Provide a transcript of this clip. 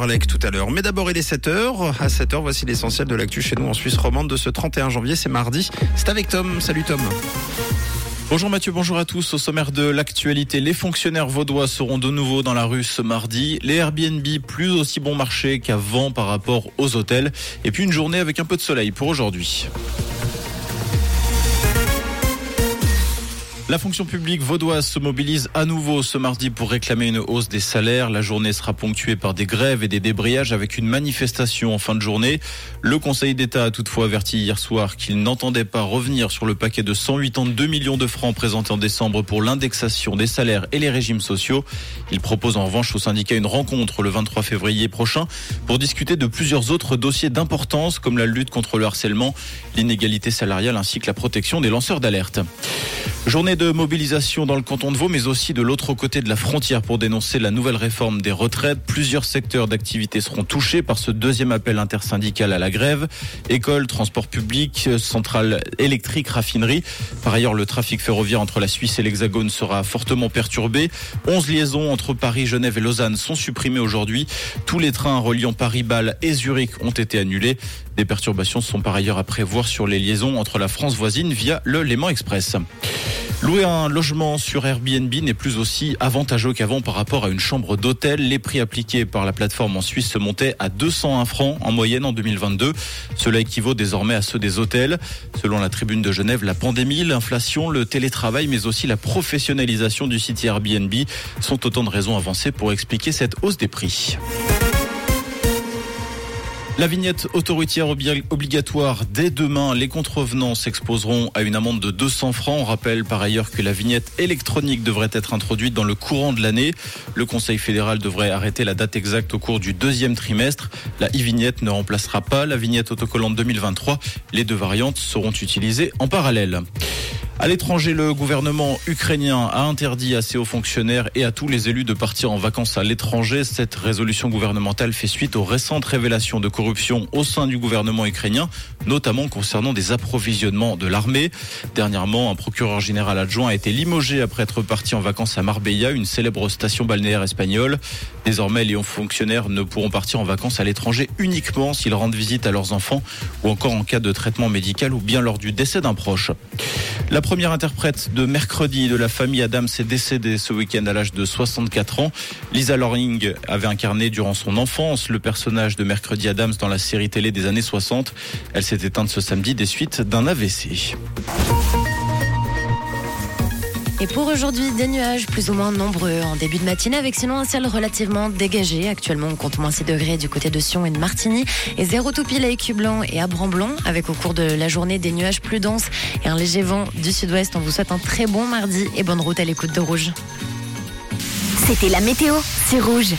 Tout à l'heure. Mais d'abord, il est 7h. À 7h, voici l'essentiel de l'actu chez nous en Suisse romande de ce 31 janvier. C'est mardi. C'est avec Tom. Salut Tom. Bonjour Mathieu, bonjour à tous. Au sommaire de l'actualité, les fonctionnaires vaudois seront de nouveau dans la rue ce mardi. Les Airbnb plus aussi bon marché qu'avant par rapport aux hôtels. Et puis une journée avec un peu de soleil pour aujourd'hui. La fonction publique vaudoise se mobilise à nouveau ce mardi pour réclamer une hausse des salaires. La journée sera ponctuée par des grèves et des débrayages avec une manifestation en fin de journée. Le Conseil d'État a toutefois averti hier soir qu'il n'entendait pas revenir sur le paquet de 182 millions de francs présenté en décembre pour l'indexation des salaires et les régimes sociaux. Il propose en revanche au syndicat une rencontre le 23 février prochain pour discuter de plusieurs autres dossiers d'importance comme la lutte contre le harcèlement, l'inégalité salariale ainsi que la protection des lanceurs d'alerte. Journée mobilisation dans le canton de Vaud, mais aussi de l'autre côté de la frontière pour dénoncer la nouvelle réforme des retraites. Plusieurs secteurs d'activité seront touchés par ce deuxième appel intersyndical à la grève. École, transport public, centrale électrique, raffinerie. Par ailleurs, le trafic ferroviaire entre la Suisse et l'Hexagone sera fortement perturbé. 11 liaisons entre Paris, Genève et Lausanne sont supprimées aujourd'hui. Tous les trains reliant Paris, Bâle et Zurich ont été annulés. Des perturbations sont par ailleurs à prévoir sur les liaisons entre la France voisine via le Léman Express. Louer un logement sur Airbnb n'est plus aussi avantageux qu'avant par rapport à une chambre d'hôtel. Les prix appliqués par la plateforme en Suisse se montaient à 201 francs en moyenne en 2022. Cela équivaut désormais à ceux des hôtels. Selon la tribune de Genève, la pandémie, l'inflation, le télétravail, mais aussi la professionnalisation du site Airbnb sont autant de raisons avancées pour expliquer cette hausse des prix. La vignette autoroutière obligatoire dès demain. Les contrevenants s'exposeront à une amende de 200 francs. On rappelle par ailleurs que la vignette électronique devrait être introduite dans le courant de l'année. Le Conseil fédéral devrait arrêter la date exacte au cours du deuxième trimestre. La e-vignette ne remplacera pas la vignette autocollante 2023. Les deux variantes seront utilisées en parallèle. À l'étranger, le gouvernement ukrainien a interdit à ses hauts fonctionnaires et à tous les élus de partir en vacances à l'étranger. Cette résolution gouvernementale fait suite aux récentes révélations de corruption au sein du gouvernement ukrainien, notamment concernant des approvisionnements de l'armée. Dernièrement, un procureur général adjoint a été limogé après être parti en vacances à Marbella, une célèbre station balnéaire espagnole. Désormais, les hauts fonctionnaires ne pourront partir en vacances à l'étranger uniquement s'ils rendent visite à leurs enfants ou encore en cas de traitement médical ou bien lors du décès d'un proche. Première interprète de mercredi de la famille Adams est décédée ce week-end à l'âge de 64 ans. Lisa Loring avait incarné durant son enfance le personnage de mercredi Adams dans la série télé des années 60. Elle s'est éteinte ce samedi des suites d'un AVC. Et pour aujourd'hui, des nuages plus ou moins nombreux en début de matinée avec sinon un ciel relativement dégagé. Actuellement, on compte moins 6 degrés du côté de Sion et de Martigny et 0 tout à Écublanc et à Bramblon avec au cours de la journée des nuages plus denses et un léger vent du sud-ouest. On vous souhaite un très bon mardi et bonne route à l'écoute de Rouge. C'était la météo, c'est Rouge.